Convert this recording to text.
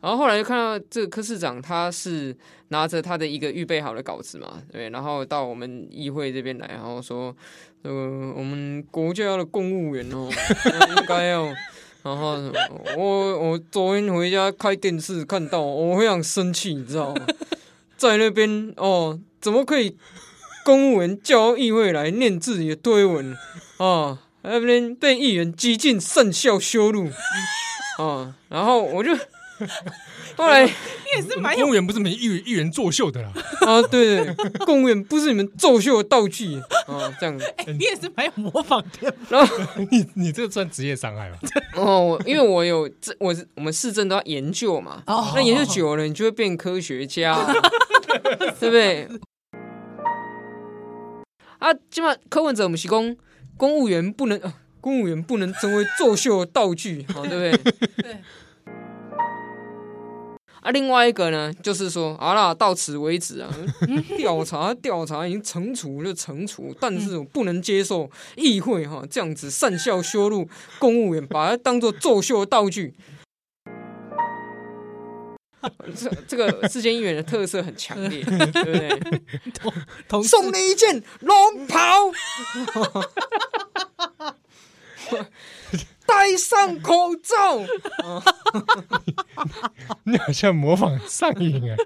然后后来就看到这个柯市长，他是拿着他的一个预备好的稿子嘛，对，然后到我们议会这边来，然后说，呃，我们国家的公务员哦，应该要，然后我我昨天回家开电视看到，我非常生气，你知道吗？在那边哦，怎么可以公务员叫议会来念自己的推文啊？那边被议员激进甚效羞辱啊！然后我就。后来你也是蛮公务员，不是你们议员议员作秀的啦啊！对对，公务员不是你们作秀的道具啊！这样子，欸、你也是蛮有模仿的。然后 你你这个算职业伤害吗？哦，因为我有这，我我们市政都要研究嘛。哦，那研究久了，你就会变科学家，对不对？啊，起码柯文哲我们是公公务员不能，公务员不能成为作秀的道具，好，对不对？对。啊，另外一个呢，就是说，好啦，到此为止啊。调查调查已经惩处就惩处，但是我不能接受议会哈这样子善笑羞辱公务员，把它当做作秀的道具。这这个世间议员的特色很强烈，对不对？送你一件龙袍。戴上口罩，你好像模仿上瘾啊！